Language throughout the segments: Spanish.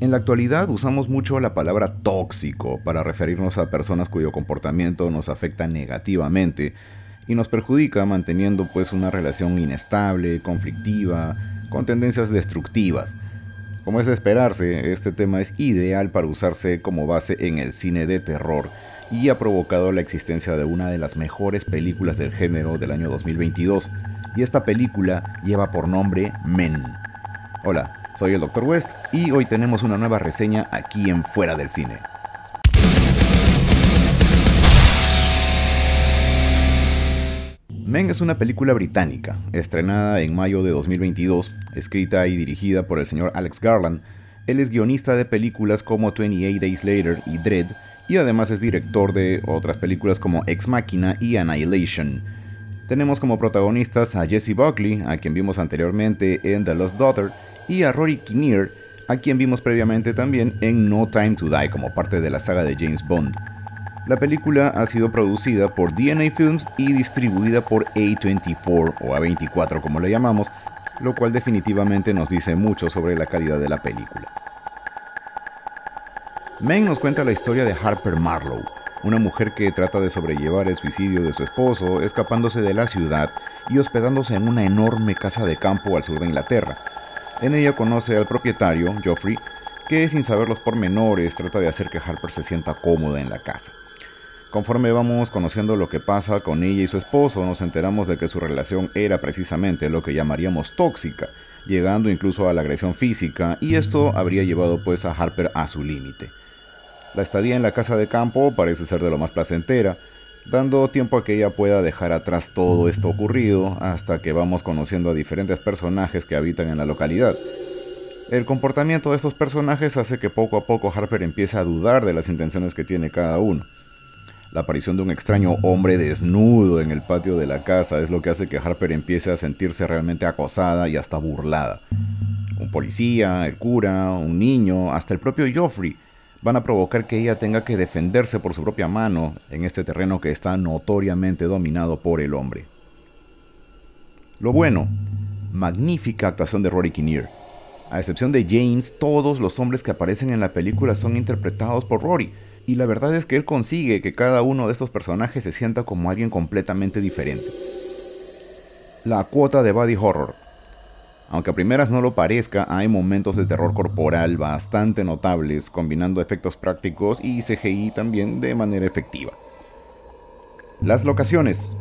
En la actualidad usamos mucho la palabra tóxico para referirnos a personas cuyo comportamiento nos afecta negativamente y nos perjudica manteniendo pues una relación inestable, conflictiva, con tendencias destructivas. Como es de esperarse, este tema es ideal para usarse como base en el cine de terror y ha provocado la existencia de una de las mejores películas del género del año 2022, y esta película lleva por nombre Men. Hola, soy el Dr. West y hoy tenemos una nueva reseña aquí en Fuera del Cine. Men es una película británica, estrenada en mayo de 2022, escrita y dirigida por el señor Alex Garland. Él es guionista de películas como 28 Days Later y Dread, y además es director de otras películas como Ex Machina y Annihilation. Tenemos como protagonistas a Jesse Buckley, a quien vimos anteriormente en The Lost Daughter, y a Rory Kinnear, a quien vimos previamente también en No Time to Die como parte de la saga de James Bond. La película ha sido producida por DNA Films y distribuida por A24 o A24 como le llamamos, lo cual definitivamente nos dice mucho sobre la calidad de la película. Men nos cuenta la historia de Harper Marlowe, una mujer que trata de sobrellevar el suicidio de su esposo, escapándose de la ciudad y hospedándose en una enorme casa de campo al sur de Inglaterra. En ella conoce al propietario, Geoffrey, que sin saber los pormenores trata de hacer que Harper se sienta cómoda en la casa. Conforme vamos conociendo lo que pasa con ella y su esposo, nos enteramos de que su relación era precisamente lo que llamaríamos tóxica, llegando incluso a la agresión física, y esto habría llevado pues a Harper a su límite. La estadía en la casa de campo parece ser de lo más placentera, dando tiempo a que ella pueda dejar atrás todo esto ocurrido hasta que vamos conociendo a diferentes personajes que habitan en la localidad. El comportamiento de estos personajes hace que poco a poco Harper empiece a dudar de las intenciones que tiene cada uno. La aparición de un extraño hombre desnudo en el patio de la casa es lo que hace que Harper empiece a sentirse realmente acosada y hasta burlada. Un policía, el cura, un niño, hasta el propio Joffrey van a provocar que ella tenga que defenderse por su propia mano en este terreno que está notoriamente dominado por el hombre. Lo bueno, magnífica actuación de Rory Kinnear. A excepción de James, todos los hombres que aparecen en la película son interpretados por Rory, y la verdad es que él consigue que cada uno de estos personajes se sienta como alguien completamente diferente. La cuota de body horror. Aunque a primeras no lo parezca, hay momentos de terror corporal bastante notables, combinando efectos prácticos y CGI también de manera efectiva. Las locaciones.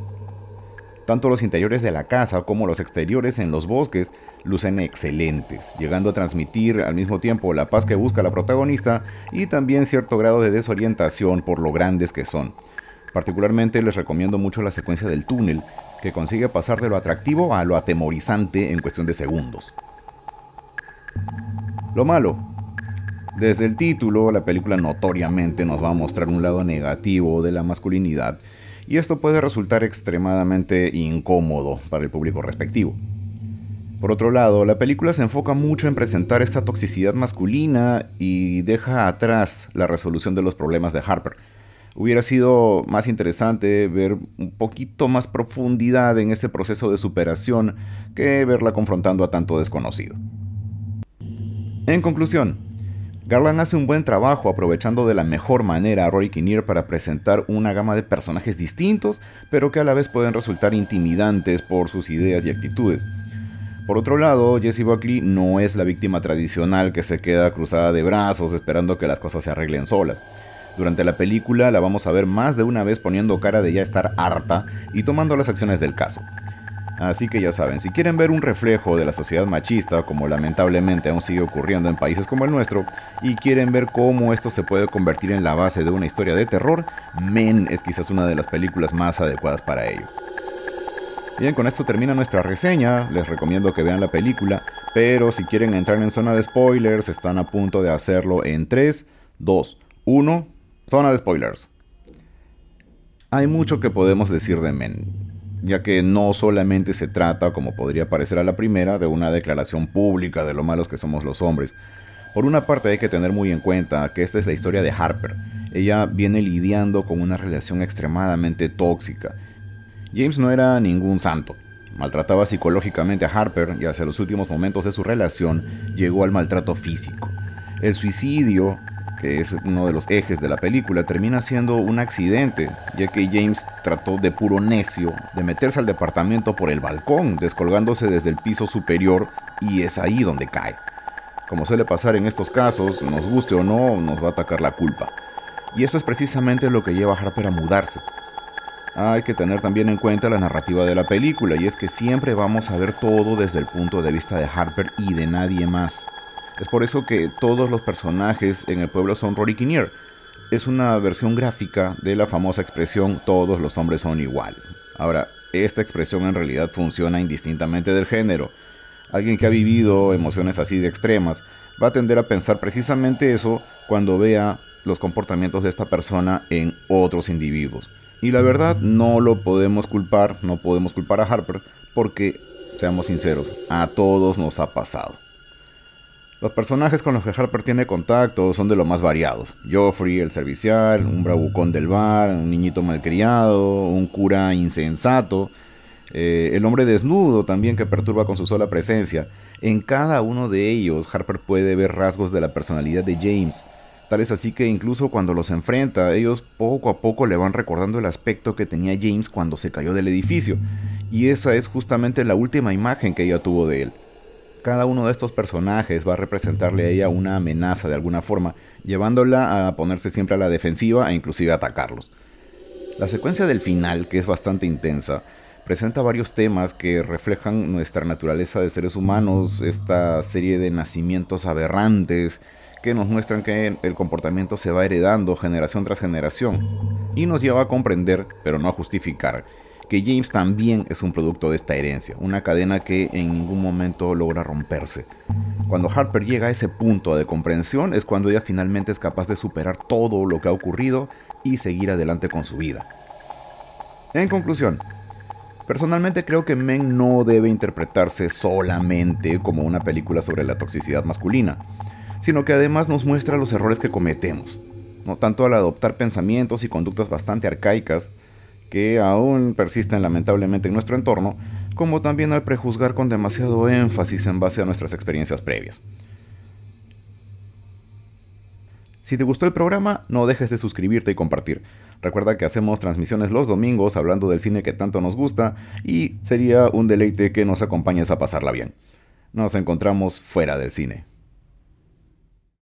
Tanto los interiores de la casa como los exteriores en los bosques lucen excelentes, llegando a transmitir al mismo tiempo la paz que busca la protagonista y también cierto grado de desorientación por lo grandes que son. Particularmente les recomiendo mucho la secuencia del túnel, que consigue pasar de lo atractivo a lo atemorizante en cuestión de segundos. Lo malo. Desde el título, la película notoriamente nos va a mostrar un lado negativo de la masculinidad y esto puede resultar extremadamente incómodo para el público respectivo. Por otro lado, la película se enfoca mucho en presentar esta toxicidad masculina y deja atrás la resolución de los problemas de Harper. Hubiera sido más interesante ver un poquito más profundidad en ese proceso de superación que verla confrontando a tanto desconocido. En conclusión, Garland hace un buen trabajo aprovechando de la mejor manera a Rory Kinnear para presentar una gama de personajes distintos, pero que a la vez pueden resultar intimidantes por sus ideas y actitudes. Por otro lado, Jesse Buckley no es la víctima tradicional que se queda cruzada de brazos esperando que las cosas se arreglen solas. Durante la película la vamos a ver más de una vez poniendo cara de ya estar harta y tomando las acciones del caso. Así que ya saben, si quieren ver un reflejo de la sociedad machista, como lamentablemente aún sigue ocurriendo en países como el nuestro, y quieren ver cómo esto se puede convertir en la base de una historia de terror, Men es quizás una de las películas más adecuadas para ello. Bien, con esto termina nuestra reseña, les recomiendo que vean la película, pero si quieren entrar en zona de spoilers, están a punto de hacerlo en 3, 2, 1, zona de spoilers. Hay mucho que podemos decir de Men ya que no solamente se trata, como podría parecer a la primera, de una declaración pública de lo malos que somos los hombres. Por una parte hay que tener muy en cuenta que esta es la historia de Harper. Ella viene lidiando con una relación extremadamente tóxica. James no era ningún santo. Maltrataba psicológicamente a Harper y hacia los últimos momentos de su relación llegó al maltrato físico. El suicidio, que es uno de los ejes de la película, termina siendo un accidente, ya que James trató de puro necio de meterse al departamento por el balcón, descolgándose desde el piso superior, y es ahí donde cae. Como suele pasar en estos casos, nos guste o no, nos va a atacar la culpa. Y eso es precisamente lo que lleva a Harper a mudarse. Hay que tener también en cuenta la narrativa de la película, y es que siempre vamos a ver todo desde el punto de vista de Harper y de nadie más. Es por eso que todos los personajes en el pueblo son Rory Kinnear. Es una versión gráfica de la famosa expresión todos los hombres son iguales. Ahora, esta expresión en realidad funciona indistintamente del género. Alguien que ha vivido emociones así de extremas va a tender a pensar precisamente eso cuando vea los comportamientos de esta persona en otros individuos. Y la verdad no lo podemos culpar, no podemos culpar a Harper porque, seamos sinceros, a todos nos ha pasado. Los personajes con los que Harper tiene contacto son de lo más variados. Joffrey, el servicial, un bravucón del bar, un niñito malcriado, un cura insensato, eh, el hombre desnudo también que perturba con su sola presencia. En cada uno de ellos Harper puede ver rasgos de la personalidad de James. Tal es así que incluso cuando los enfrenta, ellos poco a poco le van recordando el aspecto que tenía James cuando se cayó del edificio. Y esa es justamente la última imagen que ella tuvo de él. Cada uno de estos personajes va a representarle a ella una amenaza de alguna forma, llevándola a ponerse siempre a la defensiva e inclusive a atacarlos. La secuencia del final, que es bastante intensa, presenta varios temas que reflejan nuestra naturaleza de seres humanos, esta serie de nacimientos aberrantes que nos muestran que el comportamiento se va heredando generación tras generación y nos lleva a comprender, pero no a justificar, que James también es un producto de esta herencia, una cadena que en ningún momento logra romperse. Cuando Harper llega a ese punto de comprensión es cuando ella finalmente es capaz de superar todo lo que ha ocurrido y seguir adelante con su vida. En conclusión, personalmente creo que Men no debe interpretarse solamente como una película sobre la toxicidad masculina, sino que además nos muestra los errores que cometemos, no tanto al adoptar pensamientos y conductas bastante arcaicas, que aún persisten lamentablemente en nuestro entorno, como también al prejuzgar con demasiado énfasis en base a nuestras experiencias previas. Si te gustó el programa, no dejes de suscribirte y compartir. Recuerda que hacemos transmisiones los domingos hablando del cine que tanto nos gusta y sería un deleite que nos acompañes a pasarla bien. Nos encontramos fuera del cine.